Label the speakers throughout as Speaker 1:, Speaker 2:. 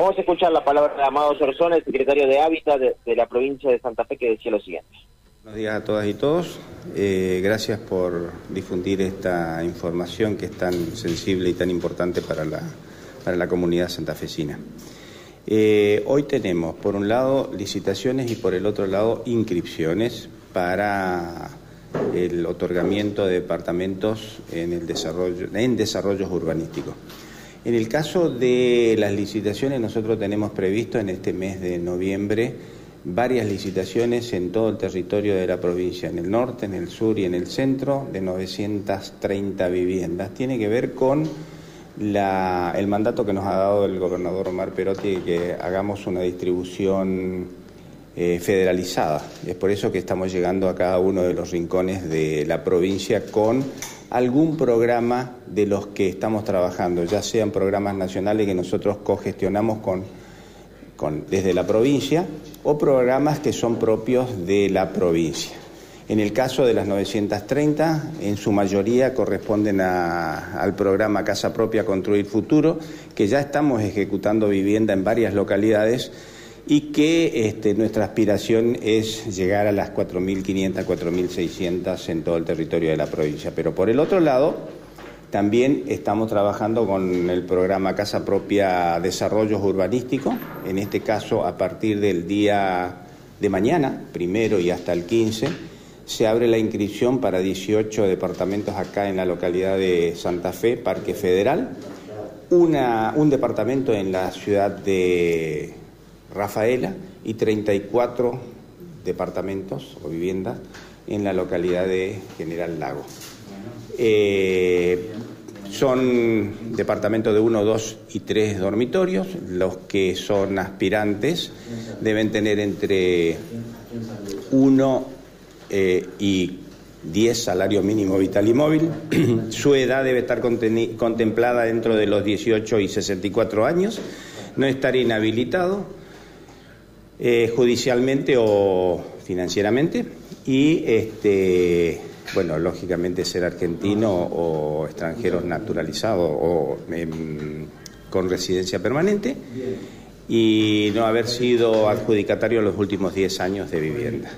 Speaker 1: Vamos a escuchar la palabra de Amado Sorzón, el secretario de Hábitat de, la provincia de Santa Fe, que decía lo siguiente.
Speaker 2: Buenos días a todas y todos. Eh, gracias por difundir esta información que es tan sensible y tan importante para la, para la comunidad santafesina. Eh, hoy tenemos, por un lado, licitaciones y por el otro lado, inscripciones para el otorgamiento de departamentos en, el desarrollo, en desarrollos urbanísticos. En el caso de las licitaciones, nosotros tenemos previsto en este mes de noviembre varias licitaciones en todo el territorio de la provincia, en el norte, en el sur y en el centro, de 930 viviendas. Tiene que ver con el mandato que nos ha dado el gobernador Omar Perotti de que hagamos una distribución eh, federalizada. Es por eso que estamos llegando a cada uno de los rincones de la provincia con algún programa de los que estamos trabajando, ya sean programas nacionales que nosotros cogestionamos con, con, desde la provincia o programas que son propios de la provincia. En el caso de las 930, en su mayoría corresponden al programa Casa Propia Construir Futuro, que ya estamos ejecutando vivienda en varias localidades y que este, nuestra aspiración es llegar a las 4.500, 4.600 en todo el territorio de la provincia. Pero por el otro lado, también estamos trabajando con el programa Casa Propia Desarrollos Urbanísticos, en este caso a partir del día de mañana, primero y hasta el 15 se abre la inscripción para 18 departamentos acá en la localidad de Santa Fe, Parque Federal, un departamento en la ciudad de Rafaela y 34 departamentos o viviendas en la localidad de General Lago. Eh, son departamentos de uno, dos y tres dormitorios. Los que son aspirantes deben tener entre uno eh, y 10 salario mínimo vital y móvil. Su edad debe estar contemplada dentro de los 18 y 64 años. No estar inhabilitado eh, judicialmente o financieramente. Y, este, bueno, lógicamente ser argentino o extranjero naturalizado o con residencia permanente y no haber sido adjudicatario en los últimos 10 años de vivienda.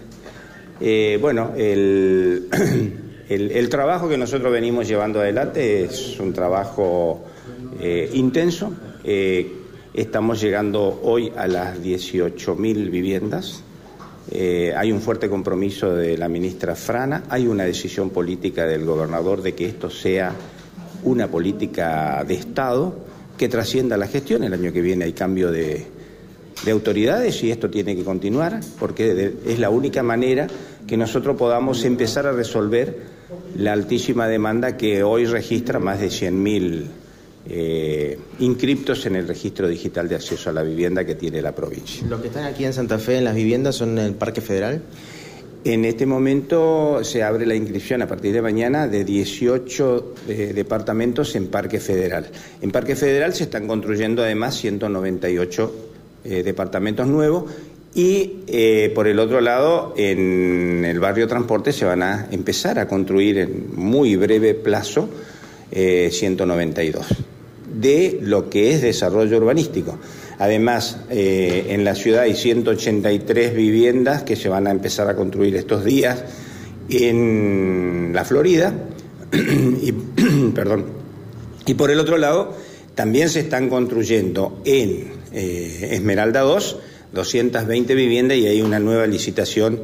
Speaker 2: Eh, bueno, el, el, trabajo que nosotros venimos llevando adelante es un trabajo eh, intenso. Eh, estamos llegando hoy a las 18.000 viviendas. hay un fuerte compromiso de la ministra Frana, hay una decisión política del gobernador de que esto sea una política de Estado que trascienda la gestión. El año que viene hay cambio de, de autoridades y esto tiene que continuar porque es la única manera que nosotros podamos empezar a resolver la altísima demanda que hoy registra más de 100.000 eh, inscriptos en el registro digital de acceso a la vivienda que tiene la provincia.
Speaker 3: ¿Los que están aquí en Santa Fe en las viviendas son en el Parque Federal?
Speaker 2: En este momento se abre la inscripción a partir de mañana de 18 eh, departamentos en Parque Federal. En Parque Federal se están construyendo además 198 eh, departamentos nuevos y eh, por el otro lado, en el barrio Transporte se van a empezar a construir en muy breve plazo 192 eh, de lo que es desarrollo urbanístico. Además, en la ciudad hay 183 viviendas que se van a empezar a construir estos días en la Florida. y, perdón. Y por el otro lado, también se están construyendo en eh, Esmeralda 2, 220 viviendas y hay una nueva licitación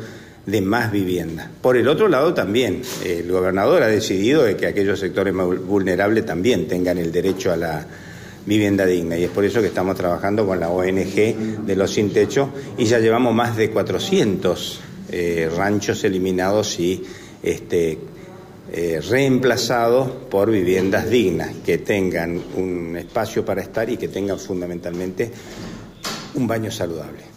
Speaker 2: de más vivienda. Por el otro lado también, el gobernador ha decidido de que aquellos sectores más vulnerables también tengan el derecho a la vivienda digna y es por eso que estamos trabajando con la ONG de los sin techo y ya llevamos más de 400 eh, ranchos eliminados y este, eh, reemplazados por viviendas dignas, que tengan un espacio para estar y que tengan fundamentalmente un baño saludable.